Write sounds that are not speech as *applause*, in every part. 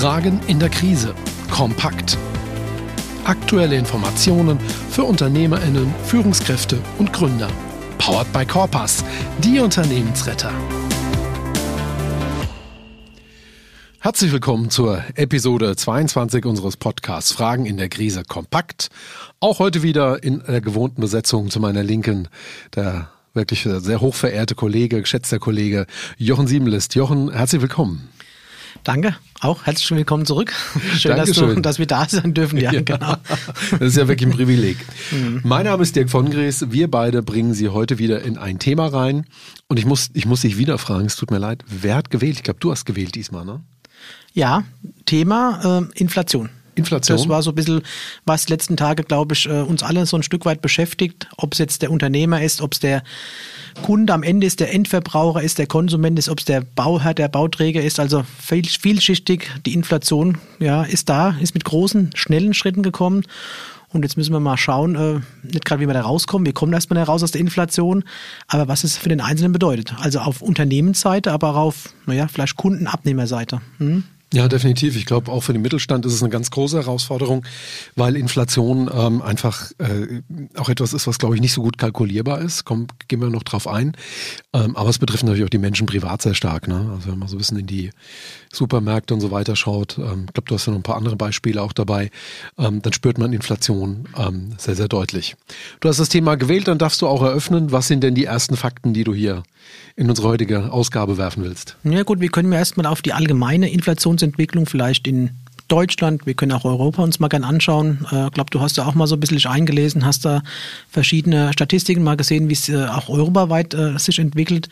Fragen in der Krise. Kompakt. Aktuelle Informationen für UnternehmerInnen, Führungskräfte und Gründer. Powered by Corpus, die Unternehmensretter. Herzlich willkommen zur Episode 22 unseres Podcasts Fragen in der Krise kompakt. Auch heute wieder in der gewohnten Besetzung zu meiner Linken der wirklich sehr hochverehrte Kollege, geschätzter Kollege Jochen Siebenlist. Jochen, herzlich willkommen. Danke, auch herzlich willkommen zurück. *laughs* Schön, dass, du, dass, wir da sein dürfen. Ja, *laughs* ja, genau. Das ist ja wirklich ein Privileg. Mhm. Mein Name ist Dirk von Gries. Wir beide bringen Sie heute wieder in ein Thema rein. Und ich muss, ich muss dich wieder fragen, es tut mir leid, wer hat gewählt? Ich glaube, du hast gewählt diesmal, ne? Ja, Thema äh, Inflation. Inflation. Das war so ein bisschen, was letzten Tage, glaube ich, äh, uns alle so ein Stück weit beschäftigt. Ob es jetzt der Unternehmer ist, ob es der Kunde am Ende ist, der Endverbraucher ist, der Konsument ist, ob es der Bauherr, der Bauträger ist. Also viel, vielschichtig. Die Inflation ja, ist da, ist mit großen, schnellen Schritten gekommen. Und jetzt müssen wir mal schauen, äh, nicht gerade wie wir da rauskommen. Wir kommen erstmal raus aus der Inflation, aber was es für den Einzelnen bedeutet. Also auf Unternehmensseite, aber auch auf, naja, vielleicht Kundenabnehmerseite. Hm? Ja, definitiv. Ich glaube, auch für den Mittelstand ist es eine ganz große Herausforderung, weil Inflation ähm, einfach äh, auch etwas ist, was, glaube ich, nicht so gut kalkulierbar ist. Komm, gehen wir noch drauf ein. Ähm, aber es betrifft natürlich auch die Menschen privat sehr stark. Ne? Also wenn man so ein bisschen in die Supermärkte und so weiter schaut, ähm, ich glaube, du hast ja noch ein paar andere Beispiele auch dabei, ähm, dann spürt man Inflation ähm, sehr, sehr deutlich. Du hast das Thema gewählt, dann darfst du auch eröffnen. Was sind denn die ersten Fakten, die du hier in unsere heutige Ausgabe werfen willst? Ja gut, wir können erstmal auf die allgemeine Inflationsentwicklung vielleicht in Deutschland, wir können auch Europa uns mal gern anschauen. Ich äh, glaube, du hast ja auch mal so ein bisschen eingelesen, hast da verschiedene Statistiken mal gesehen, wie es äh, auch europaweit äh, sich entwickelt.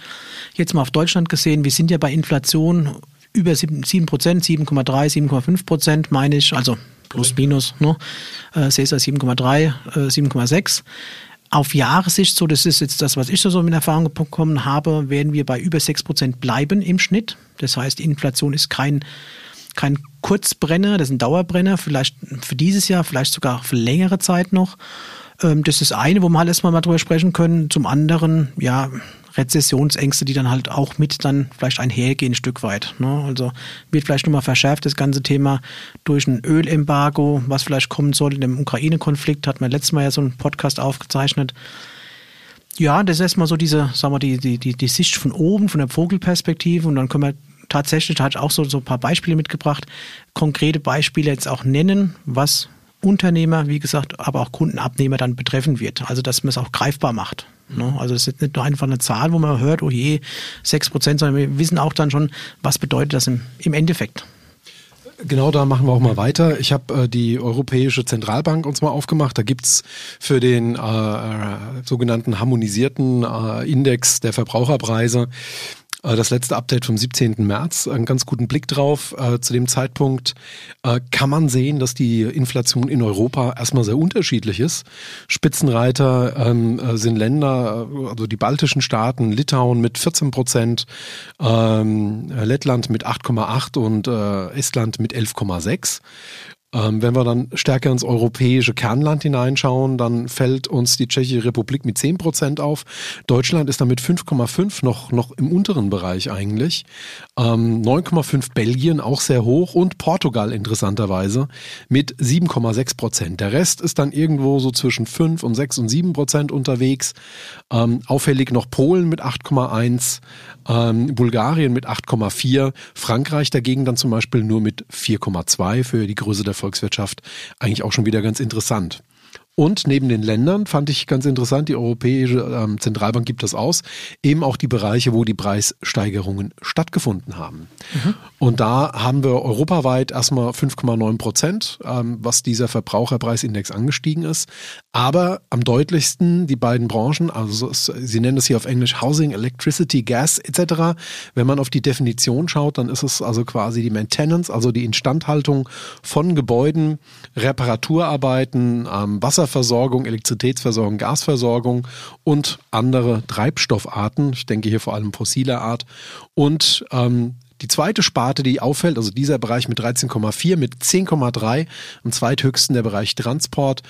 Jetzt mal auf Deutschland gesehen, wir sind ja bei Inflation über 7 Prozent, 7,3, 7,5 Prozent meine ich, also plus minus, ne? Äh, CESA 7,3, 7,6 auf Jahressicht, so das ist jetzt das, was ich so in Erfahrung bekommen habe, werden wir bei über 6% bleiben im Schnitt. Das heißt, Inflation ist kein, kein Kurzbrenner, das ist ein Dauerbrenner, vielleicht für dieses Jahr, vielleicht sogar für längere Zeit noch. Ähm, das ist das eine, wo wir halt erstmal mal drüber sprechen können. Zum anderen, ja, Rezessionsängste, die dann halt auch mit dann vielleicht einhergehen, ein Stück weit. Ne? Also wird vielleicht nochmal verschärft, das ganze Thema durch ein Ölembargo, was vielleicht kommen soll in dem Ukraine-Konflikt, hat man letztes Mal ja so einen Podcast aufgezeichnet. Ja, das ist erstmal so diese, sagen wir, die, die, die, die Sicht von oben, von der Vogelperspektive und dann können wir tatsächlich, da hat auch so, so ein paar Beispiele mitgebracht, konkrete Beispiele jetzt auch nennen, was Unternehmer, wie gesagt, aber auch Kundenabnehmer dann betreffen wird. Also, dass man es auch greifbar macht. Ne? Also, es ist nicht nur einfach eine Zahl, wo man hört, oh je, 6 Prozent, sondern wir wissen auch dann schon, was bedeutet das im, im Endeffekt. Genau, da machen wir auch mal weiter. Ich habe äh, die Europäische Zentralbank uns mal aufgemacht. Da gibt's für den äh, äh sogenannten harmonisierten äh, Index der Verbraucherpreise das letzte Update vom 17. März, einen ganz guten Blick drauf. Äh, zu dem Zeitpunkt äh, kann man sehen, dass die Inflation in Europa erstmal sehr unterschiedlich ist. Spitzenreiter ähm, sind Länder, also die baltischen Staaten, Litauen mit 14 Prozent, ähm, Lettland mit 8,8 und Estland mit 11,6. Ähm, wenn wir dann stärker ins europäische Kernland hineinschauen, dann fällt uns die Tschechische Republik mit 10 Prozent auf. Deutschland ist damit 5,5 noch, noch im unteren Bereich eigentlich. Ähm, 9,5 Belgien auch sehr hoch und Portugal interessanterweise mit 7,6 Prozent. Der Rest ist dann irgendwo so zwischen 5 und 6 und 7 Prozent unterwegs. Ähm, auffällig noch Polen mit 8,1, ähm, Bulgarien mit 8,4, Frankreich dagegen dann zum Beispiel nur mit 4,2 für die Größe der Volkswirtschaft eigentlich auch schon wieder ganz interessant. Und neben den Ländern fand ich ganz interessant, die Europäische ähm, Zentralbank gibt das aus, eben auch die Bereiche, wo die Preissteigerungen stattgefunden haben. Mhm. Und da haben wir europaweit erstmal 5,9 Prozent, ähm, was dieser Verbraucherpreisindex angestiegen ist. Aber am deutlichsten die beiden Branchen, also Sie nennen das hier auf Englisch Housing, Electricity, Gas etc. Wenn man auf die Definition schaut, dann ist es also quasi die Maintenance, also die Instandhaltung von Gebäuden, Reparaturarbeiten, ähm, Wasser Wasserversorgung, Elektrizitätsversorgung, Gasversorgung und andere Treibstoffarten. Ich denke hier vor allem fossiler Art. Und ähm, die zweite Sparte, die auffällt, also dieser Bereich mit 13,4, mit 10,3, am zweithöchsten der Bereich Transport.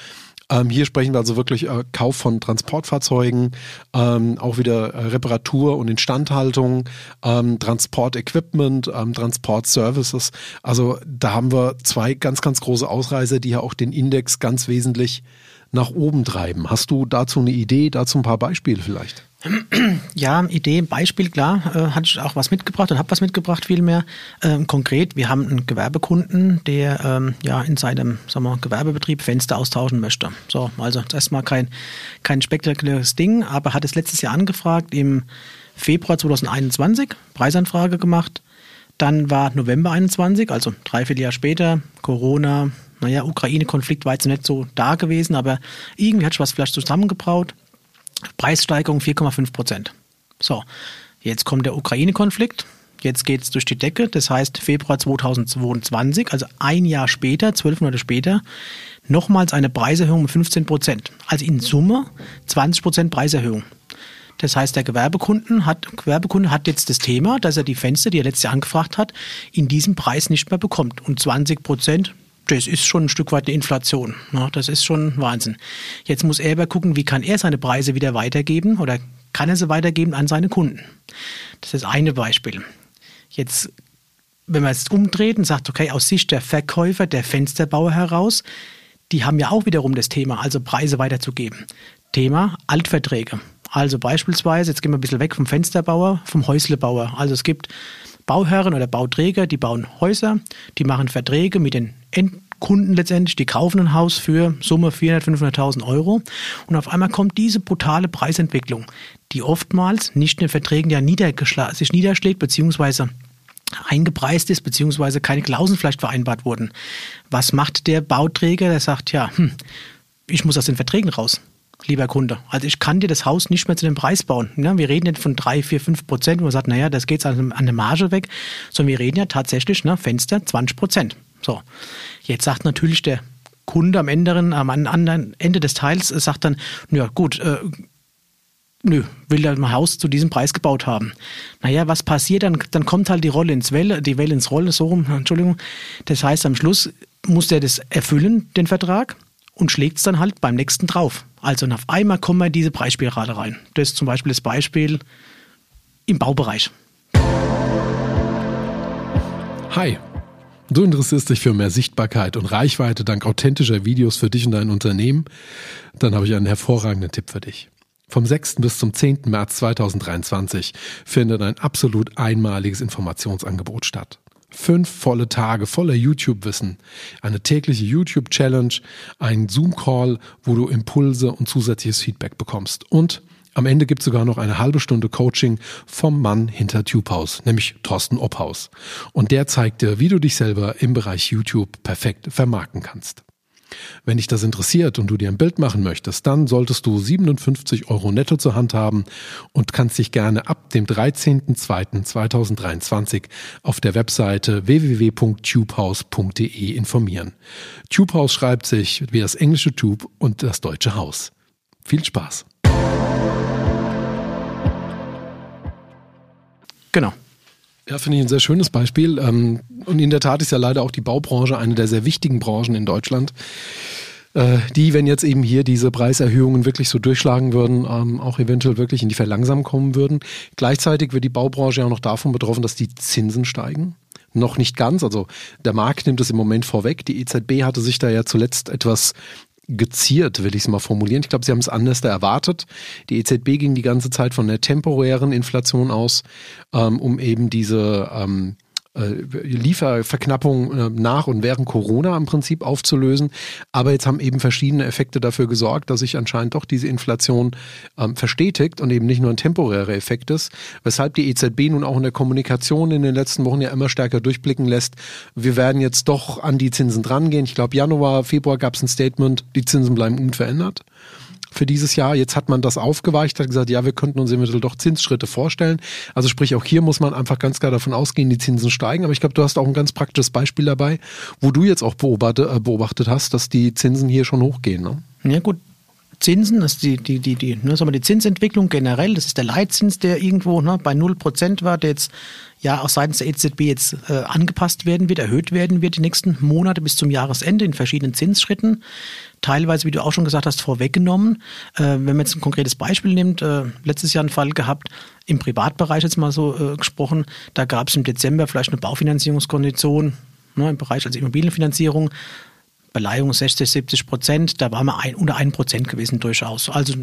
Ähm, hier sprechen wir also wirklich äh, Kauf von Transportfahrzeugen, ähm, auch wieder äh, Reparatur und Instandhaltung, ähm, Transportequipment, ähm, Transportservices. Also da haben wir zwei ganz, ganz große Ausreißer, die ja auch den Index ganz wesentlich nach oben treiben. Hast du dazu eine Idee, dazu ein paar Beispiele vielleicht? *clears throat* Ja, Idee, Beispiel, klar, äh, hatte ich auch was mitgebracht und habe was mitgebracht vielmehr. Ähm, konkret, wir haben einen Gewerbekunden, der ähm, ja in seinem sagen wir, Gewerbebetrieb Fenster austauschen möchte. So, also erstmal kein, kein spektakuläres Ding, aber hat es letztes Jahr angefragt, im Februar 2021, Preisanfrage gemacht. Dann war November 21, also drei, vier Jahre später, Corona, naja, Ukraine-Konflikt war jetzt nicht so da gewesen, aber irgendwie hat sich was vielleicht zusammengebraut. Preissteigerung 4,5 Prozent. So, jetzt kommt der Ukraine-Konflikt. Jetzt geht es durch die Decke. Das heißt, Februar 2022, also ein Jahr später, zwölf Monate später, nochmals eine Preiserhöhung um 15 Prozent. Also in Summe 20 Prozent Preiserhöhung. Das heißt, der Gewerbekunden hat, Gewerbekunde hat jetzt das Thema, dass er die Fenster, die er letztes Jahr angefragt hat, in diesem Preis nicht mehr bekommt. Und 20 Prozent, das ist schon ein Stück weit eine Inflation. Ne? Das ist schon Wahnsinn. Jetzt muss er aber gucken, wie kann er seine Preise wieder weitergeben oder kann er sie weitergeben an seine Kunden. Das ist eine Beispiel. Jetzt, wenn man es umdreht und sagt, okay, aus Sicht der Verkäufer, der Fensterbauer heraus, die haben ja auch wiederum das Thema, also Preise weiterzugeben. Thema Altverträge. Also beispielsweise, jetzt gehen wir ein bisschen weg vom Fensterbauer, vom Häuslebauer. Also es gibt Bauherren oder Bauträger, die bauen Häuser, die machen Verträge mit den Endkunden letztendlich, die kaufen ein Haus für Summe 400.000, 500.000 Euro und auf einmal kommt diese brutale Preisentwicklung, die oftmals nicht in den Verträgen ja sich niederschlägt, beziehungsweise eingepreist ist, beziehungsweise keine Klauseln vielleicht vereinbart wurden. Was macht der Bauträger? Der sagt, ja, hm, ich muss aus den Verträgen raus lieber Kunde. Also ich kann dir das Haus nicht mehr zu dem Preis bauen. Ja, wir reden nicht von drei, vier, fünf Prozent, wo man sagt, naja, das geht an, an der Marge weg, sondern wir reden ja tatsächlich, ne, Fenster 20 Prozent. So, jetzt sagt natürlich der Kunde am, Ende, am anderen Ende des Teils, äh, sagt dann, ja gut, äh, nö, will er ein Haus zu diesem Preis gebaut haben. Naja, was passiert? Dann, dann kommt halt die Rolle ins Welle, die Welle ins Rollen, so rum, Entschuldigung. Das heißt, am Schluss muss der das erfüllen, den Vertrag und schlägt es dann halt beim nächsten drauf. Also auf einmal kommen wir in diese Preisspirale rein. Das ist zum Beispiel das Beispiel im Baubereich. Hi. Du interessierst dich für mehr Sichtbarkeit und Reichweite dank authentischer Videos für dich und dein Unternehmen? Dann habe ich einen hervorragenden Tipp für dich. Vom 6. bis zum 10. März 2023 findet ein absolut einmaliges Informationsangebot statt. Fünf volle Tage voller YouTube-Wissen, eine tägliche YouTube-Challenge, ein Zoom-Call, wo du Impulse und zusätzliches Feedback bekommst. Und am Ende gibt es sogar noch eine halbe Stunde Coaching vom Mann hinter TubeHaus, nämlich Thorsten Obhaus. Und der zeigt dir, wie du dich selber im Bereich YouTube perfekt vermarkten kannst. Wenn dich das interessiert und du dir ein Bild machen möchtest, dann solltest du 57 Euro netto zur Hand haben und kannst dich gerne ab dem 13.02.2023 auf der Webseite www.tubehouse.de informieren. Tubehouse schreibt sich wie das englische Tube und das deutsche Haus. Viel Spaß! Genau. Ja, finde ich ein sehr schönes Beispiel. Ähm, und in der Tat ist ja leider auch die Baubranche eine der sehr wichtigen Branchen in Deutschland, äh, die, wenn jetzt eben hier diese Preiserhöhungen wirklich so durchschlagen würden, ähm, auch eventuell wirklich in die Verlangsamung kommen würden. Gleichzeitig wird die Baubranche ja auch noch davon betroffen, dass die Zinsen steigen. Noch nicht ganz, also der Markt nimmt es im Moment vorweg. Die EZB hatte sich da ja zuletzt etwas geziert, will ich es mal formulieren. Ich glaube, sie haben es anders erwartet. Die EZB ging die ganze Zeit von der temporären Inflation aus, ähm, um eben diese ähm, äh, Lieferverknappung äh, nach und während Corona im Prinzip aufzulösen. Aber jetzt haben eben verschiedene Effekte dafür gesorgt, dass sich anscheinend doch diese Inflation ähm, verstetigt und eben nicht nur ein temporärer Effekt ist, weshalb die EZB nun auch in der Kommunikation in den letzten Wochen ja immer stärker durchblicken lässt, wir werden jetzt doch an die Zinsen drangehen. Ich glaube, Januar, Februar gab es ein Statement, die Zinsen bleiben unverändert für dieses Jahr. Jetzt hat man das aufgeweicht, hat gesagt, ja, wir könnten uns eventuell doch Zinsschritte vorstellen. Also sprich, auch hier muss man einfach ganz klar davon ausgehen, die Zinsen steigen. Aber ich glaube, du hast auch ein ganz praktisches Beispiel dabei, wo du jetzt auch beobachtet, äh, beobachtet hast, dass die Zinsen hier schon hochgehen. Ne? Ja gut, Zinsen, das ist die, die, die, die, ne, sagen wir die Zinsentwicklung generell, das ist der Leitzins, der irgendwo ne, bei 0% war, der jetzt ja auch seitens der EZB jetzt äh, angepasst werden wird, erhöht werden wird die nächsten Monate bis zum Jahresende in verschiedenen Zinsschritten. Teilweise, wie du auch schon gesagt hast, vorweggenommen. Äh, wenn man jetzt ein konkretes Beispiel nimmt, äh, letztes Jahr einen Fall gehabt, im Privatbereich jetzt mal so äh, gesprochen, da gab es im Dezember vielleicht eine Baufinanzierungskondition ne, im Bereich als Immobilienfinanzierung Beleihung 60, 70 Prozent, da waren wir ein, unter 1 Prozent gewesen durchaus. Also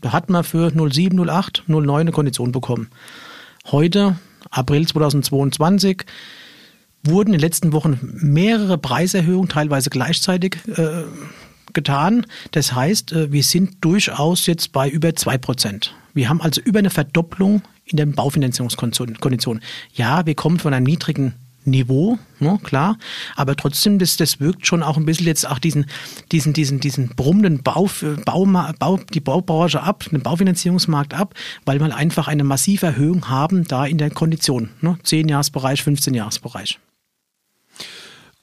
da hat man für 07, 08, 09 eine Kondition bekommen. Heute, April 2022, wurden in den letzten Wochen mehrere Preiserhöhungen, teilweise gleichzeitig äh, getan. Das heißt, äh, wir sind durchaus jetzt bei über 2 Prozent. Wir haben also über eine Verdopplung in den Baufinanzierungskonditionen. Ja, wir kommen von einem niedrigen Niveau, ne, klar. Aber trotzdem, das, das wirkt schon auch ein bisschen jetzt auch diesen, diesen, diesen, diesen brummenden Bau, Bau, Bau, die Baubranche ab, den Baufinanzierungsmarkt ab, weil wir einfach eine massive Erhöhung haben da in der Kondition. Ne, 10-Jahres-Bereich, 15-Jahres-Bereich.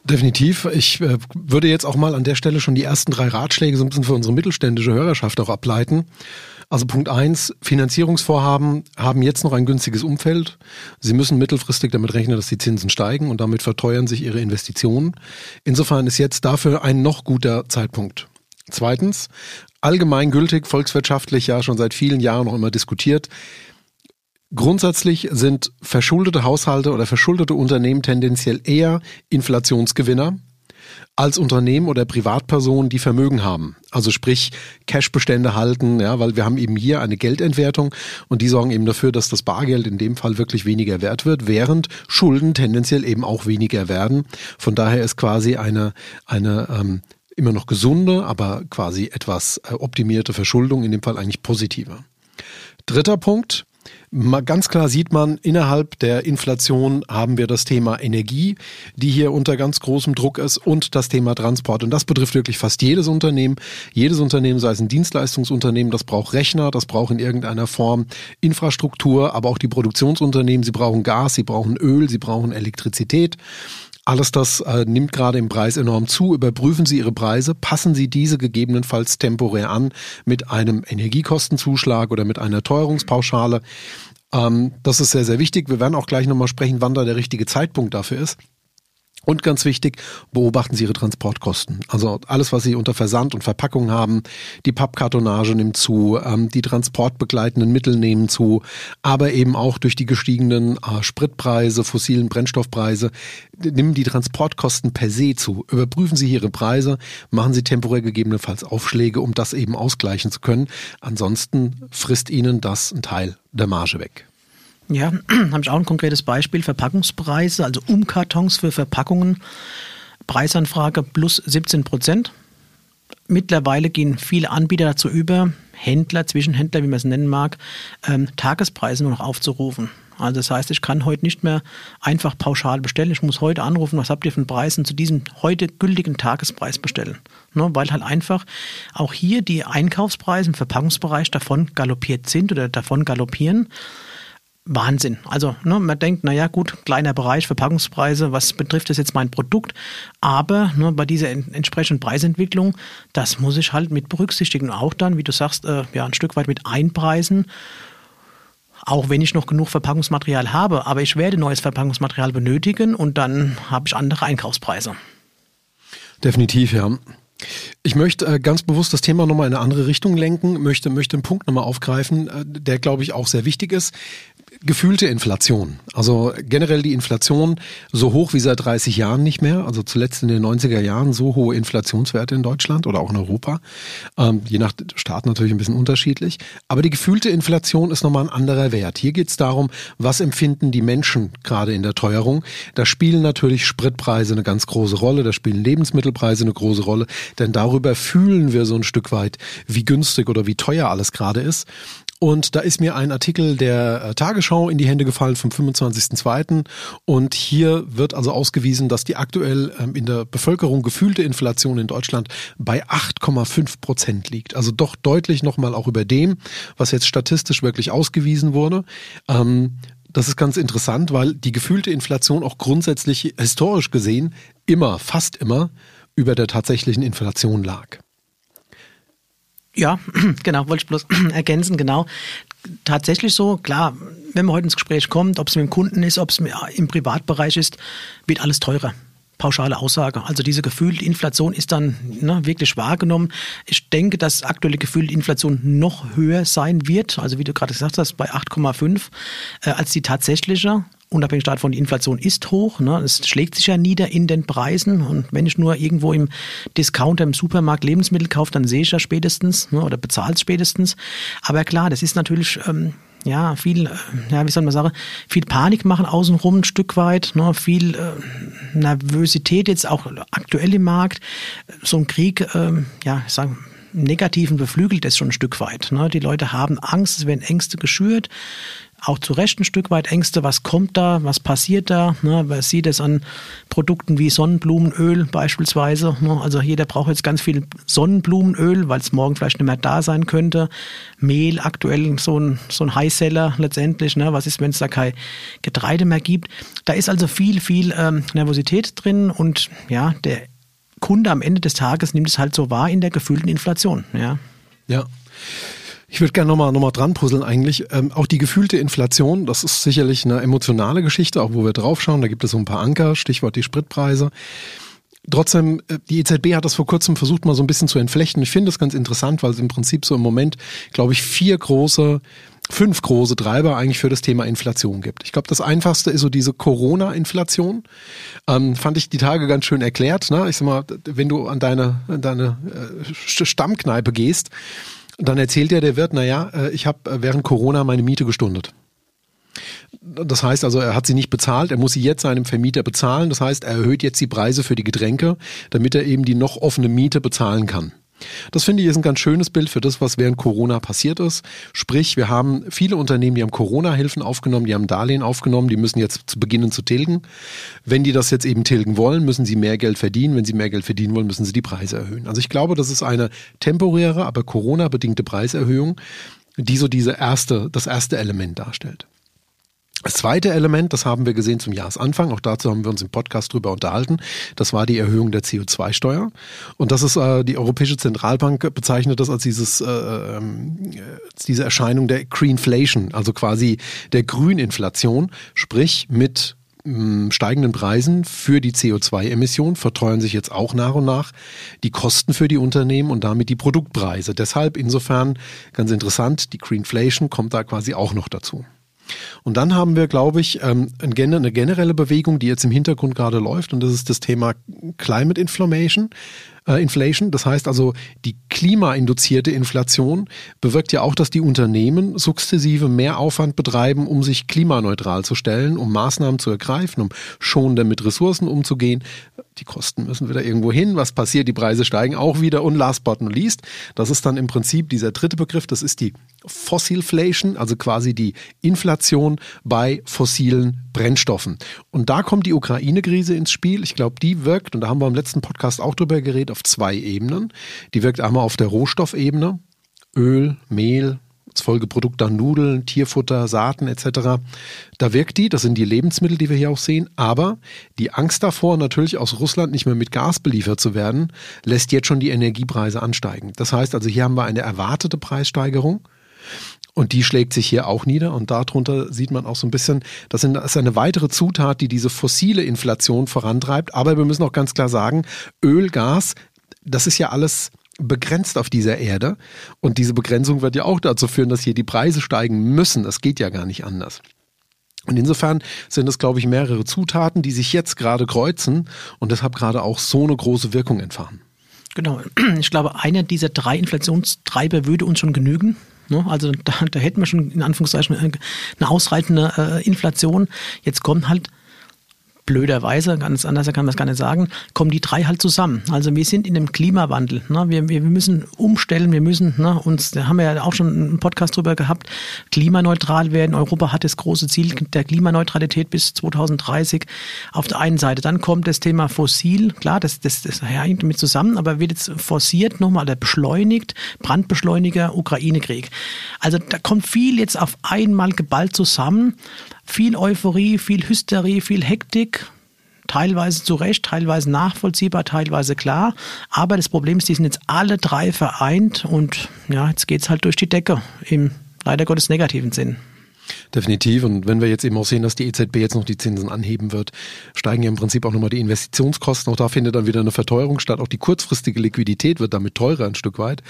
Definitiv. Ich äh, würde jetzt auch mal an der Stelle schon die ersten drei Ratschläge so ein bisschen für unsere mittelständische Hörerschaft auch ableiten. Also Punkt eins, Finanzierungsvorhaben haben jetzt noch ein günstiges Umfeld. Sie müssen mittelfristig damit rechnen, dass die Zinsen steigen und damit verteuern sich ihre Investitionen. Insofern ist jetzt dafür ein noch guter Zeitpunkt. Zweitens, allgemeingültig, volkswirtschaftlich ja schon seit vielen Jahren noch immer diskutiert. Grundsätzlich sind verschuldete Haushalte oder verschuldete Unternehmen tendenziell eher Inflationsgewinner als Unternehmen oder Privatpersonen, die Vermögen haben. Also sprich Cashbestände halten, ja, weil wir haben eben hier eine Geldentwertung und die sorgen eben dafür, dass das Bargeld in dem Fall wirklich weniger wert wird, während Schulden tendenziell eben auch weniger werden. Von daher ist quasi eine, eine ähm, immer noch gesunde, aber quasi etwas äh, optimierte Verschuldung in dem Fall eigentlich positiver. Dritter Punkt, Ganz klar sieht man, innerhalb der Inflation haben wir das Thema Energie, die hier unter ganz großem Druck ist und das Thema Transport. Und das betrifft wirklich fast jedes Unternehmen. Jedes Unternehmen, sei es ein Dienstleistungsunternehmen, das braucht Rechner, das braucht in irgendeiner Form Infrastruktur, aber auch die Produktionsunternehmen, sie brauchen Gas, sie brauchen Öl, sie brauchen Elektrizität. Alles das äh, nimmt gerade im Preis enorm zu. Überprüfen Sie Ihre Preise, passen Sie diese gegebenenfalls temporär an mit einem Energiekostenzuschlag oder mit einer Teuerungspauschale. Ähm, das ist sehr, sehr wichtig. Wir werden auch gleich nochmal sprechen, wann da der richtige Zeitpunkt dafür ist. Und ganz wichtig, beobachten Sie Ihre Transportkosten. Also alles, was Sie unter Versand und Verpackung haben, die Pappkartonage nimmt zu, ähm, die transportbegleitenden Mittel nehmen zu, aber eben auch durch die gestiegenen äh, Spritpreise, fossilen Brennstoffpreise, nehmen die Transportkosten per se zu. Überprüfen Sie Ihre Preise, machen Sie temporär gegebenenfalls Aufschläge, um das eben ausgleichen zu können. Ansonsten frisst Ihnen das einen Teil der Marge weg. Ja, *clears throat* habe ich auch ein konkretes Beispiel. Verpackungspreise, also Umkartons für Verpackungen. Preisanfrage plus 17 Prozent. Mittlerweile gehen viele Anbieter dazu über, Händler, Zwischenhändler, wie man es nennen mag, ähm, Tagespreise nur noch aufzurufen. Also das heißt, ich kann heute nicht mehr einfach pauschal bestellen. Ich muss heute anrufen, was habt ihr für einen Preis und zu diesem heute gültigen Tagespreis bestellen. Ne, weil halt einfach auch hier die Einkaufspreise im Verpackungsbereich davon galoppiert sind oder davon galoppieren. Wahnsinn. Also ne, man denkt, naja gut, kleiner Bereich, Verpackungspreise, was betrifft das jetzt mein Produkt? Aber ne, bei dieser en entsprechenden Preisentwicklung, das muss ich halt mit berücksichtigen. Auch dann, wie du sagst, äh, ja, ein Stück weit mit einpreisen. Auch wenn ich noch genug Verpackungsmaterial habe, aber ich werde neues Verpackungsmaterial benötigen und dann habe ich andere Einkaufspreise. Definitiv, ja. Ich möchte äh, ganz bewusst das Thema nochmal in eine andere Richtung lenken, möchte, möchte einen Punkt nochmal aufgreifen, äh, der, glaube ich, auch sehr wichtig ist gefühlte Inflation. Also generell die Inflation so hoch wie seit 30 Jahren nicht mehr. Also zuletzt in den 90er Jahren so hohe Inflationswerte in Deutschland oder auch in Europa. Ähm, je nach Staat natürlich ein bisschen unterschiedlich. Aber die gefühlte Inflation ist nochmal ein anderer Wert. Hier geht es darum, was empfinden die Menschen gerade in der Teuerung. Da spielen natürlich Spritpreise eine ganz große Rolle. Da spielen Lebensmittelpreise eine große Rolle. Denn darüber fühlen wir so ein Stück weit, wie günstig oder wie teuer alles gerade ist. Und da ist mir ein Artikel der äh, Tagesschau in die Hände gefallen vom 25.02. Und hier wird also ausgewiesen, dass die aktuell ähm, in der Bevölkerung gefühlte Inflation in Deutschland bei 8,5 Prozent liegt. Also doch deutlich nochmal auch über dem, was jetzt statistisch wirklich ausgewiesen wurde. Ähm, das ist ganz interessant, weil die gefühlte Inflation auch grundsätzlich historisch gesehen immer, fast immer über der tatsächlichen Inflation lag. Ja, *clears throat* genau, wollte ich bloß *clears throat* ergänzen, genau. Tatsächlich so, klar, wenn man heute ins Gespräch kommt, ob es mit dem Kunden ist, ob es im Privatbereich ist, wird alles teurer pauschale Aussage. Also diese gefühlte Inflation ist dann ne, wirklich wahrgenommen. Ich denke, dass aktuelle gefühlte Inflation noch höher sein wird, also wie du gerade gesagt hast, bei 8,5 äh, als die tatsächliche unabhängig davon, die Inflation ist hoch. Ne? Es schlägt sich ja nieder in den Preisen. Und wenn ich nur irgendwo im Discounter, im Supermarkt Lebensmittel kaufe, dann sehe ich ja spätestens ne? oder bezahle es spätestens. Aber klar, das ist natürlich ähm, ja, viel, äh, ja, wie soll man sagen, viel Panik machen außenrum ein Stück weit, ne, viel äh, Nervosität jetzt auch aktuell im Markt. So ein Krieg, äh, ja, ich sage, Negativen beflügelt es schon ein Stück weit. Ne? Die Leute haben Angst, es werden Ängste geschürt auch zu Recht ein Stück weit Ängste, was kommt da, was passiert da. Ne? Man sieht es an Produkten wie Sonnenblumenöl beispielsweise. Ne? Also jeder braucht jetzt ganz viel Sonnenblumenöl, weil es morgen vielleicht nicht mehr da sein könnte. Mehl aktuell so ein, so ein Highseller letztendlich. Ne? Was ist, wenn es da kein Getreide mehr gibt? Da ist also viel, viel ähm, Nervosität drin und ja, der Kunde am Ende des Tages nimmt es halt so wahr in der gefühlten Inflation. Ja. Ja. Ich würde gerne nochmal noch mal dran puzzeln eigentlich. Ähm, auch die gefühlte Inflation, das ist sicherlich eine emotionale Geschichte, auch wo wir draufschauen. Da gibt es so ein paar Anker, Stichwort die Spritpreise. Trotzdem, äh, die EZB hat das vor kurzem versucht, mal so ein bisschen zu entflechten. Ich finde das ganz interessant, weil es im Prinzip so im Moment, glaube ich, vier große fünf große Treiber eigentlich für das Thema Inflation gibt. Ich glaube, das einfachste ist so diese Corona-Inflation. Ähm, fand ich die Tage ganz schön erklärt. Ne? Ich sag mal, wenn du an deine, an deine äh, Stammkneipe gehst, dann erzählt ja der Wirt, naja, ich habe äh, während Corona meine Miete gestundet. Das heißt also, er hat sie nicht bezahlt, er muss sie jetzt seinem Vermieter bezahlen. Das heißt, er erhöht jetzt die Preise für die Getränke, damit er eben die noch offene Miete bezahlen kann. Das finde ich ist ein ganz schönes Bild für das, was während Corona passiert ist. Sprich, wir haben viele Unternehmen, die haben Corona-Hilfen aufgenommen, die haben Darlehen aufgenommen, die müssen jetzt zu beginnen zu tilgen. Wenn die das jetzt eben tilgen wollen, müssen sie mehr Geld verdienen. Wenn sie mehr Geld verdienen wollen, müssen sie die Preise erhöhen. Also ich glaube, das ist eine temporäre, aber Corona-bedingte Preiserhöhung, die so diese erste, das erste Element darstellt. Das zweite Element, das haben wir gesehen zum Jahresanfang, auch dazu haben wir uns im Podcast drüber unterhalten, das war die Erhöhung der CO2-Steuer. Und das ist äh, die Europäische Zentralbank bezeichnet das als dieses, äh, äh, diese Erscheinung der Greenflation, also quasi der Grüninflation, sprich mit mm, steigenden Preisen für die CO2-Emission verteuern sich jetzt auch nach und nach die Kosten für die Unternehmen und damit die Produktpreise. Deshalb insofern ganz interessant, die Greenflation kommt da quasi auch noch dazu. Und dann haben wir, glaube ich, ähm, eine generelle Bewegung, die jetzt im Hintergrund gerade läuft, und das ist das Thema Climate Inflammation. Äh, Inflation. Das heißt also, die klimainduzierte Inflation bewirkt ja auch, dass die Unternehmen sukzessive mehr Aufwand betreiben, um sich klimaneutral zu stellen, um Maßnahmen zu ergreifen, um schonender mit Ressourcen umzugehen. Die Kosten müssen wieder irgendwo hin. Was passiert? Die Preise steigen auch wieder. Und last but not least, das ist dann im Prinzip dieser dritte Begriff, das ist die Fossilflation, also quasi die Inflation bei fossilen Brennstoffen. Und da kommt die Ukraine-Krise ins Spiel. Ich glaube, die wirkt, und da haben wir im letzten Podcast auch drüber geredet, auf zwei Ebenen. Die wirkt einmal auf der Rohstoffebene, Öl, Mehl, Folgeprodukt dann Nudeln, Tierfutter, Saaten etc. Da wirkt die, das sind die Lebensmittel, die wir hier auch sehen, aber die Angst davor, natürlich aus Russland nicht mehr mit Gas beliefert zu werden, lässt jetzt schon die Energiepreise ansteigen. Das heißt also, hier haben wir eine erwartete Preissteigerung. Und die schlägt sich hier auch nieder. Und darunter sieht man auch so ein bisschen, das ist eine weitere Zutat, die diese fossile Inflation vorantreibt. Aber wir müssen auch ganz klar sagen, Öl, Gas, das ist ja alles begrenzt auf dieser Erde. Und diese Begrenzung wird ja auch dazu führen, dass hier die Preise steigen müssen. Das geht ja gar nicht anders. Und insofern sind es, glaube ich, mehrere Zutaten, die sich jetzt gerade kreuzen und deshalb gerade auch so eine große Wirkung entfachen. Genau. Ich glaube, einer dieser drei Inflationstreiber würde uns schon genügen. Ne? Also da, da hätten wir schon in Anführungszeichen eine ausreichende äh, Inflation. Jetzt kommt halt blöderweise, ganz anders kann man es gar nicht sagen, kommen die drei halt zusammen. Also wir sind in einem Klimawandel. Ne? Wir, wir, müssen umstellen, wir müssen ne, uns, da haben wir ja auch schon einen Podcast drüber gehabt, klimaneutral werden. Europa hat das große Ziel der Klimaneutralität bis 2030 auf der einen Seite. Dann kommt das Thema Fossil, klar, das, das, das hängt damit zusammen, aber wird jetzt forciert nochmal oder beschleunigt, Brandbeschleuniger, Ukraine-Krieg. Also da kommt viel jetzt auf einmal geballt zusammen viel Euphorie, viel Hysterie, viel Hektik, teilweise zu Recht, teilweise nachvollziehbar, teilweise klar. Aber das Problem ist, die sind jetzt alle drei vereint und ja, jetzt geht es halt durch die Decke im leider Gottes negativen Sinn. Definitiv. Und wenn wir jetzt eben auch sehen, dass die EZB jetzt noch die Zinsen anheben wird, steigen ja im Prinzip auch nochmal die Investitionskosten. Auch da findet dann wieder eine Verteuerung statt. Auch die kurzfristige Liquidität wird damit teurer ein Stück weit.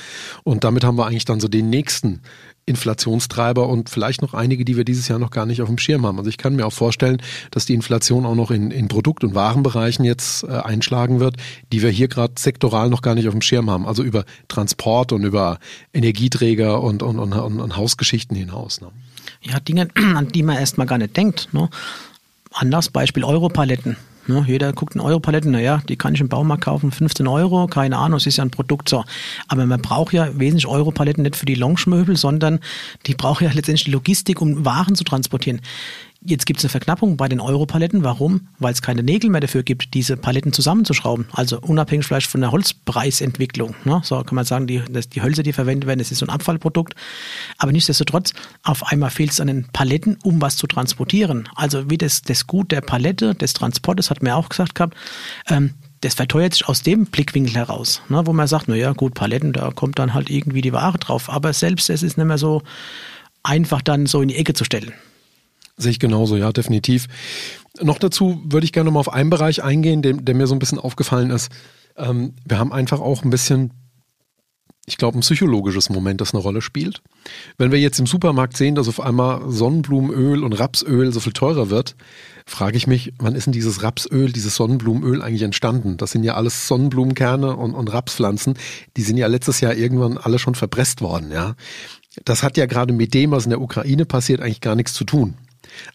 Und damit haben wir eigentlich dann so den nächsten Inflationstreiber und vielleicht noch einige, die wir dieses Jahr noch gar nicht auf dem Schirm haben. Also ich kann mir auch vorstellen, dass die Inflation auch noch in, in Produkt- und Warenbereichen jetzt äh, einschlagen wird, die wir hier gerade sektoral noch gar nicht auf dem Schirm haben. Also über Transport und über Energieträger und, und, und, und Hausgeschichten hinaus. Ne? Ja, Dinge, *clears throat* an die man erstmal gar nicht denkt. Ne? Anders Beispiel Europaletten. Ne? Jeder guckt in Europaletten, naja, die kann ich im Baumarkt kaufen, 15 Euro, keine Ahnung, es ist ja ein Produkt so. Aber man braucht ja wesentlich Europaletten nicht für die Lounge-Möbel, sondern die braucht ja letztendlich die Logistik, um Waren zu transportieren. Jetzt gibt es eine Verknappung bei den Europaletten. Warum? Weil es keine Nägel mehr dafür gibt, diese Paletten zusammenzuschrauben. Also unabhängig vielleicht von der Holzpreisentwicklung. Ne? So kann man sagen, die, das, die Hölzer, die verwendet werden, das ist so ein Abfallprodukt. Aber nichtsdestotrotz, auf einmal fehlt es an den Paletten, um was zu transportieren. Also wie das, das Gut der Palette, des Transportes, hat ja auch gesagt gehabt, ähm, das verteuert sich aus dem Blickwinkel heraus, ne, wo man sagt, naja, gut, Paletten, da kommt dann halt irgendwie die Ware drauf. Aber selbst es ist nicht mehr so einfach dann so in die Ecke zu stellen. Sehe ich genauso, ja, definitiv. Noch dazu würde ich gerne mal auf einen Bereich eingehen, der, der mir so ein bisschen aufgefallen ist. Ähm, wir haben einfach auch ein bisschen, ich glaube, ein psychologisches Moment, das eine Rolle spielt. Wenn wir jetzt im Supermarkt sehen, dass auf einmal Sonnenblumenöl und Rapsöl so viel teurer wird, frage ich mich, wann ist denn dieses Rapsöl, dieses Sonnenblumenöl eigentlich entstanden? Das sind ja alles Sonnenblumenkerne und, und Rapspflanzen. Die sind ja letztes Jahr irgendwann alle schon verpresst worden, ja. Das hat ja gerade mit dem, was in der Ukraine passiert, eigentlich gar nichts zu tun.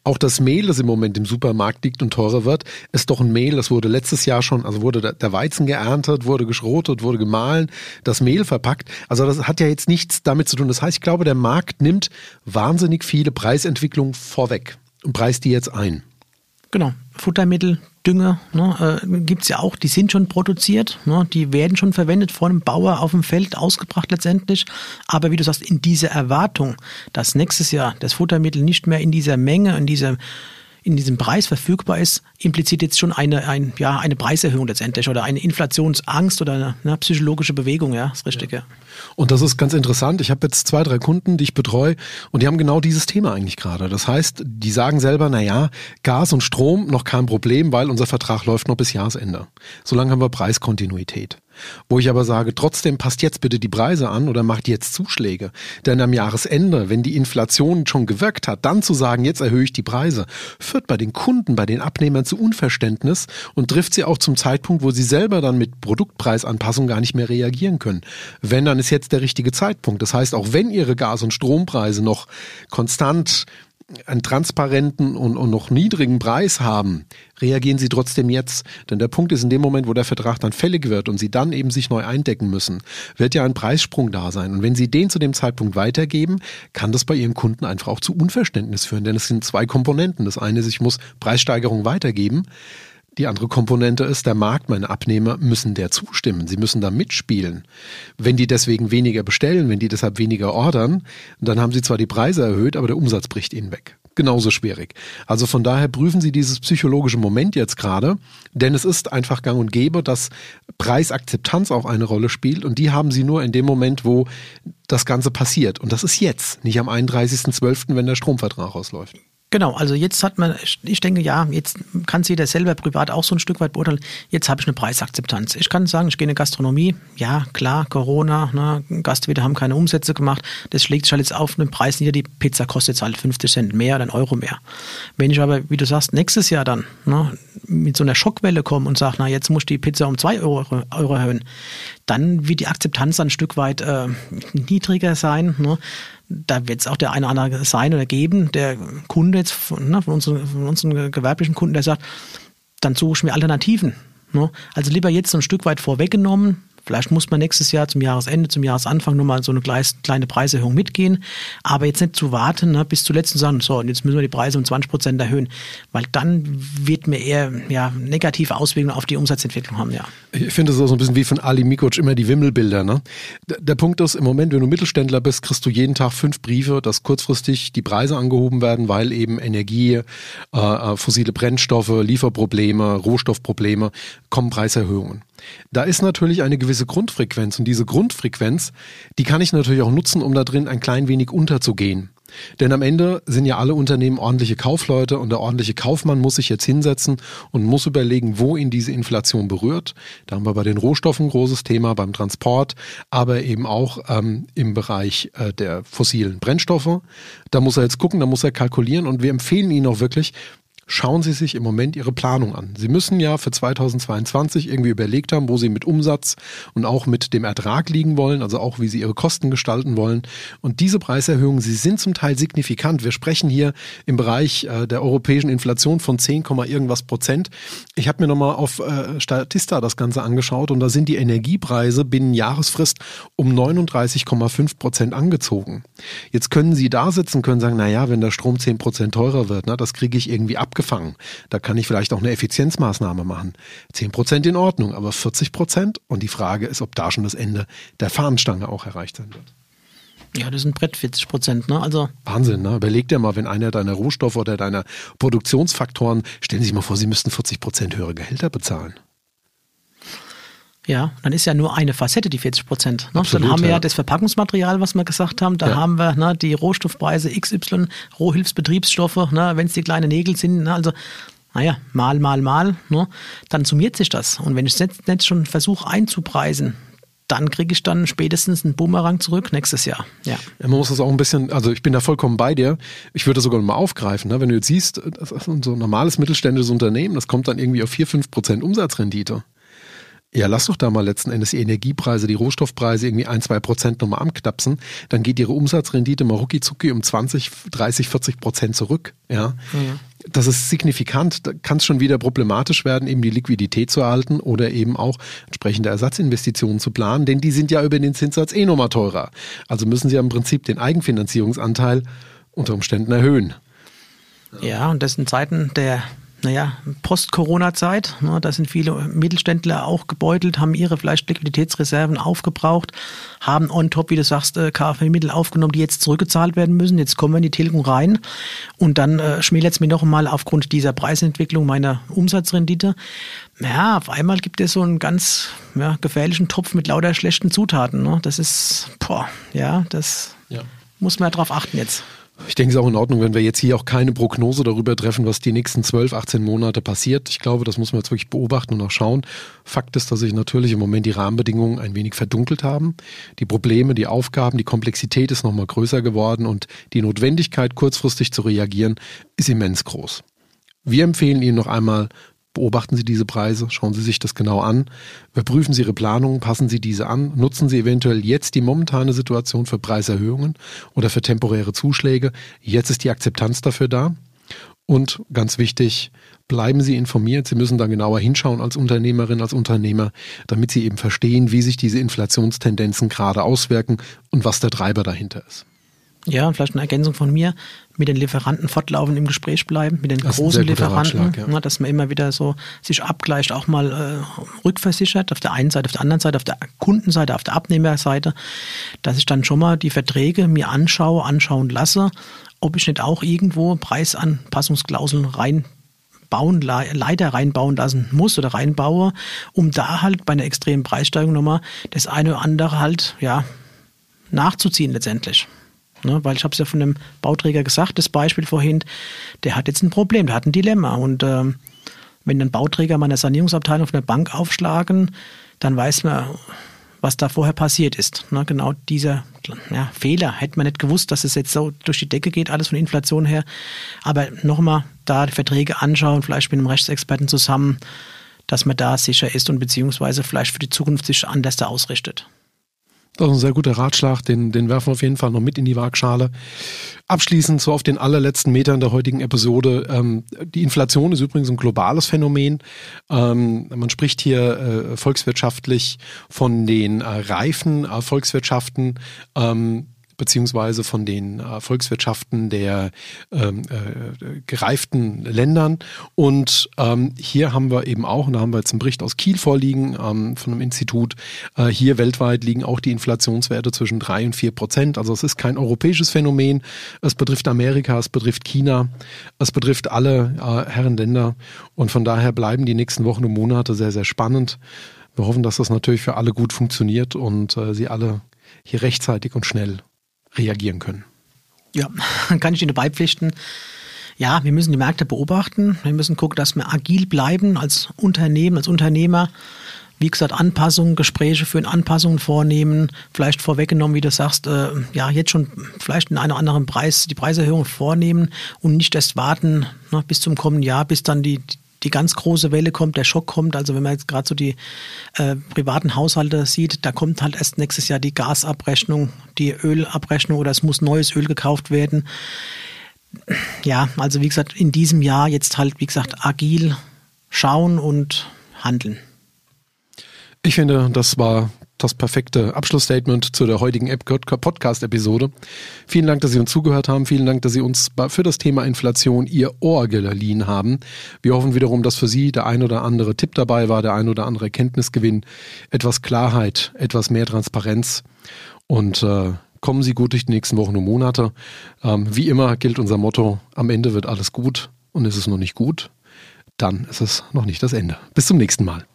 Auch das Mehl, das im Moment im Supermarkt liegt und teurer wird, ist doch ein Mehl, das wurde letztes Jahr schon, also wurde der Weizen geerntet, wurde geschrotet, wurde gemahlen, das Mehl verpackt. Also das hat ja jetzt nichts damit zu tun. Das heißt, ich glaube, der Markt nimmt wahnsinnig viele Preisentwicklungen vorweg und preist die jetzt ein. Genau, Futtermittel, Dünger ne, äh, gibt es ja auch, die sind schon produziert, ne, die werden schon verwendet von einem Bauer auf dem Feld, ausgebracht letztendlich. Aber wie du sagst, in dieser Erwartung, dass nächstes Jahr das Futtermittel nicht mehr in dieser Menge, in dieser in diesem Preis verfügbar ist, impliziert jetzt schon eine, ein, ja, eine Preiserhöhung letztendlich oder eine Inflationsangst oder eine, eine psychologische Bewegung, ja, das Richtige. Ja. Und das ist ganz interessant. Ich habe jetzt zwei, drei Kunden, die ich betreue und die haben genau dieses Thema eigentlich gerade. Das heißt, die sagen selber, na ja, Gas und Strom noch kein Problem, weil unser Vertrag läuft noch bis Jahresende. Solange haben wir Preiskontinuität. Wo ich aber sage, trotzdem passt jetzt bitte die Preise an oder macht jetzt Zuschläge. Denn am Jahresende, wenn die Inflation schon gewirkt hat, dann zu sagen, jetzt erhöhe ich die Preise, führt bei den Kunden, bei den Abnehmern zu Unverständnis und trifft sie auch zum Zeitpunkt, wo sie selber dann mit Produktpreisanpassung gar nicht mehr reagieren können. Wenn, dann ist jetzt der richtige Zeitpunkt. Das heißt, auch wenn ihre Gas- und Strompreise noch konstant einen transparenten und, und noch niedrigen Preis haben, reagieren sie trotzdem jetzt. Denn der Punkt ist, in dem Moment, wo der Vertrag dann fällig wird und sie dann eben sich neu eindecken müssen, wird ja ein Preissprung da sein. Und wenn sie den zu dem Zeitpunkt weitergeben, kann das bei ihren Kunden einfach auch zu Unverständnis führen. Denn es sind zwei Komponenten. Das eine ist, ich muss Preissteigerung weitergeben. Die andere Komponente ist, der Markt, meine Abnehmer müssen der zustimmen. Sie müssen da mitspielen. Wenn die deswegen weniger bestellen, wenn die deshalb weniger ordern, dann haben sie zwar die Preise erhöht, aber der Umsatz bricht ihnen weg. Genauso schwierig. Also von daher prüfen Sie dieses psychologische Moment jetzt gerade, denn es ist einfach gang und gäbe, dass Preisakzeptanz auch eine Rolle spielt und die haben Sie nur in dem Moment, wo das Ganze passiert. Und das ist jetzt, nicht am 31.12., wenn der Stromvertrag ausläuft. Genau, also jetzt hat man, ich denke, ja, jetzt kann sich jeder selber privat auch so ein Stück weit beurteilen. Jetzt habe ich eine Preisakzeptanz. Ich kann sagen, ich gehe in eine Gastronomie. Ja, klar, Corona, ne, Gastwirte haben keine Umsätze gemacht. Das schlägt sich halt jetzt auf den Preis nieder. Die Pizza kostet jetzt halt 50 Cent mehr oder einen Euro mehr. Wenn ich aber, wie du sagst, nächstes Jahr dann ne, mit so einer Schockwelle komme und sage, na, jetzt muss ich die Pizza um zwei Euro, Euro erhöhen, dann wird die Akzeptanz ein Stück weit äh, niedriger sein. Ne? Da wird es auch der eine oder andere sein oder geben, der Kunde jetzt von, ne, von, unseren, von unseren gewerblichen Kunden, der sagt, dann suche ich mir Alternativen. Ne? Also lieber jetzt so ein Stück weit vorweggenommen, Vielleicht muss man nächstes Jahr zum Jahresende, zum Jahresanfang nochmal so eine kleine Preiserhöhung mitgehen, aber jetzt nicht zu warten ne, bis zuletzt und sagen, so, und jetzt müssen wir die Preise um 20 Prozent erhöhen, weil dann wird mir eher ja, negative Auswirkungen auf die Umsatzentwicklung haben, ja. Ich finde es so ein bisschen wie von Ali Mikoc immer die Wimmelbilder. Ne? Der Punkt ist, im Moment, wenn du Mittelständler bist, kriegst du jeden Tag fünf Briefe, dass kurzfristig die Preise angehoben werden, weil eben Energie, äh, äh fossile Brennstoffe, Lieferprobleme, Rohstoffprobleme, kommen Preiserhöhungen. Da ist natürlich eine gewisse Grundfrequenz und diese Grundfrequenz, die kann ich natürlich auch nutzen, um da drin ein klein wenig unterzugehen. Denn am Ende sind ja alle Unternehmen ordentliche Kaufleute und der ordentliche Kaufmann muss sich jetzt hinsetzen und muss überlegen, wo ihn diese Inflation berührt. Da haben wir bei den Rohstoffen ein großes Thema, beim Transport, aber eben auch ähm, im Bereich äh, der fossilen Brennstoffe. Da muss er jetzt gucken, da muss er kalkulieren und wir empfehlen ihn auch wirklich, schauen Sie sich im Moment Ihre Planung an. Sie müssen ja für 2022 irgendwie überlegt haben, wo Sie mit Umsatz und auch mit dem Ertrag liegen wollen, also auch wie Sie Ihre Kosten gestalten wollen. Und diese Preiserhöhungen, sie sind zum Teil signifikant. Wir sprechen hier im Bereich äh, der europäischen Inflation von 10, irgendwas Prozent. Ich habe mir nochmal auf äh, Statista das Ganze angeschaut und da sind die Energiepreise binnen Jahresfrist um 39,5 Prozent angezogen. Jetzt können Sie da sitzen, können sagen, na ja, wenn der Strom 10 Prozent teurer wird, na, das kriege ich irgendwie ab abgefangen. Da kann ich vielleicht auch eine Effizienzmaßnahme machen. 10 Prozent in Ordnung, aber 40 Prozent? Und die Frage ist, ob da schon das Ende der Fahnenstange auch erreicht sein wird. Ja, das sind Brett 40 Prozent, ne? Also Wahnsinn, ne? Überleg dir mal, wenn einer deiner Rohstoffe oder deiner Produktionsfaktoren, stellen Sie sich mal vor, Sie müssten 40 Prozent höhere Gehälter bezahlen. Ja, dann ist ja nur eine Facette die 40 Prozent. Ne? Dann haben wir ja das Verpackungsmaterial, was wir gesagt haben. Da ja. haben wir ne, die Rohstoffpreise XY, Rohhilfsbetriebsstoffe, ne, wenn es die kleinen Nägel sind. Ne, also, naja, mal, mal, mal. Ne, dann summiert sich das. Und wenn ich jetzt nicht schon versuche einzupreisen, dann kriege ich dann spätestens einen Boomerang zurück nächstes Jahr. Ja. ja. Man muss das auch ein bisschen, also ich bin da vollkommen bei dir. Ich würde das sogar mal aufgreifen. Ne? Wenn du jetzt siehst, so ein normales mittelständisches Unternehmen, das kommt dann irgendwie auf 4, 5 Prozent Umsatzrendite. Ja, lass doch da mal letzten Endes die Energiepreise, die Rohstoffpreise irgendwie ein, zwei Prozent nochmal anknapsen. Dann geht ihre Umsatzrendite mal rucki um 20, 30, 40 Prozent zurück. Ja. Mhm. Das ist signifikant. Da kann es schon wieder problematisch werden, eben die Liquidität zu erhalten oder eben auch entsprechende Ersatzinvestitionen zu planen, denn die sind ja über den Zinssatz eh nochmal teurer. Also müssen sie ja im Prinzip den Eigenfinanzierungsanteil unter Umständen erhöhen. Ja, und das in Zeiten der naja, Post-Corona-Zeit. Ne, da sind viele Mittelständler auch gebeutelt, haben ihre vielleicht Liquiditätsreserven aufgebraucht, haben on top, wie du sagst, äh, KfW-Mittel aufgenommen, die jetzt zurückgezahlt werden müssen. Jetzt kommen wir in die Tilgung rein und dann äh, schmälert es mir noch einmal aufgrund dieser Preisentwicklung meiner Umsatzrendite. Ja, auf einmal gibt es so einen ganz ja, gefährlichen Topf mit lauter schlechten Zutaten. Ne? Das ist, boah, ja, das ja. muss man ja drauf achten jetzt. Ich denke, es ist auch in Ordnung, wenn wir jetzt hier auch keine Prognose darüber treffen, was die nächsten 12, 18 Monate passiert. Ich glaube, das muss man jetzt wirklich beobachten und auch schauen. Fakt ist, dass sich natürlich im Moment die Rahmenbedingungen ein wenig verdunkelt haben. Die Probleme, die Aufgaben, die Komplexität ist nochmal größer geworden und die Notwendigkeit, kurzfristig zu reagieren, ist immens groß. Wir empfehlen Ihnen noch einmal, Beobachten Sie diese Preise, schauen Sie sich das genau an, überprüfen Sie Ihre Planungen, passen Sie diese an, nutzen Sie eventuell jetzt die momentane Situation für Preiserhöhungen oder für temporäre Zuschläge. Jetzt ist die Akzeptanz dafür da. Und ganz wichtig, bleiben Sie informiert. Sie müssen da genauer hinschauen als Unternehmerin, als Unternehmer, damit Sie eben verstehen, wie sich diese Inflationstendenzen gerade auswirken und was der Treiber dahinter ist. Ja, und vielleicht eine Ergänzung von mir, mit den Lieferanten fortlaufend im Gespräch bleiben, mit den das großen Lieferanten, ja. Ne, dass man immer wieder so sich abgleicht, auch mal äh, rückversichert, auf der einen Seite, auf der anderen Seite, auf der Kundenseite, auf der Abnehmerseite, dass ich dann schon mal die Verträge mir anschaue, anschauen lasse, ob ich nicht auch irgendwo Preisanpassungsklauseln rein bauen, leider reinbauen lassen muss oder reinbaue, um da halt bei einer extremen Preissteigerung nochmal das eine oder andere halt, ja, nachzuziehen letztendlich. Ne? Weil ich habe es ja von dem Bauträger gesagt, das Beispiel vorhin, der hat jetzt ein Problem, der hat ein Dilemma. Und ähm, wenn ein Bauträger meiner Sanierungsabteilung von der Bank aufschlagen, dann weiß man, was da vorher passiert ist. Ne? Genau dieser ja, Fehler. Hätte man nicht gewusst, dass es jetzt so durch die Decke geht, alles von Inflation her. Aber nochmal da die Verträge anschauen, vielleicht mit einem Rechtsexperten zusammen, dass man da sicher ist und beziehungsweise vielleicht für die Zukunft sich anders da ausrichtet. Das ist ein sehr guter Ratschlag, den, den werfen wir auf jeden Fall noch mit in die Waagschale. Abschließend so auf den allerletzten Metern der heutigen Episode. Ähm, die Inflation ist übrigens ein globales Phänomen. Ähm, man spricht hier äh, volkswirtschaftlich von den äh, reifen äh, Volkswirtschaften. Ähm, beziehungsweise von den äh, Volkswirtschaften der ähm, äh, gereiften Ländern. Und ähm, hier haben wir eben auch, und da haben wir jetzt einen Bericht aus Kiel vorliegen ähm, von einem Institut, äh, hier weltweit liegen auch die Inflationswerte zwischen drei und vier Prozent. Also es ist kein europäisches Phänomen. Es betrifft Amerika, es betrifft China, es betrifft alle äh, Herrenländer. Und von daher bleiben die nächsten Wochen und Monate sehr, sehr spannend. Wir hoffen, dass das natürlich für alle gut funktioniert und äh, sie alle hier rechtzeitig und schnell reagieren können. Ja, *laughs* kann ich Ihnen beipflichten. Ja, wir müssen die Märkte beobachten. Wir müssen gucken, dass wir agil bleiben als Unternehmen, als Unternehmer. Wie gesagt, Anpassungen, Gespräche führen, Anpassungen vornehmen, vielleicht vorweggenommen, wie du sagst, äh, ja, jetzt schon vielleicht in einem anderen Preis die Preiserhöhung vornehmen und nicht erst warten ne, bis zum kommenden Jahr, bis dann die, die ganz große Welle kommt, der Schock kommt. Also wenn man jetzt gerade so die äh, privaten Haushalte sieht, da kommt halt erst nächstes Jahr die Gasabrechnung, die Ölabrechnung oder es muss neues Öl gekauft werden. Ja, also wie gesagt, in diesem Jahr jetzt halt, wie gesagt, agil schauen und handeln. Ich finde, das war das perfekte Abschlussstatement zu der heutigen Podcast-Episode. Vielen Dank, dass Sie uns zugehört haben. Vielen Dank, dass Sie uns für das Thema Inflation Ihr Ohr geliehen haben. Wir hoffen wiederum, dass für Sie der ein oder andere Tipp dabei war, der ein oder andere Kenntnisgewinn, etwas Klarheit, etwas mehr Transparenz und äh, kommen Sie gut durch die nächsten Wochen und Monate. Ähm, wie immer gilt unser Motto, am Ende wird alles gut und ist es noch nicht gut, dann ist es noch nicht das Ende. Bis zum nächsten Mal.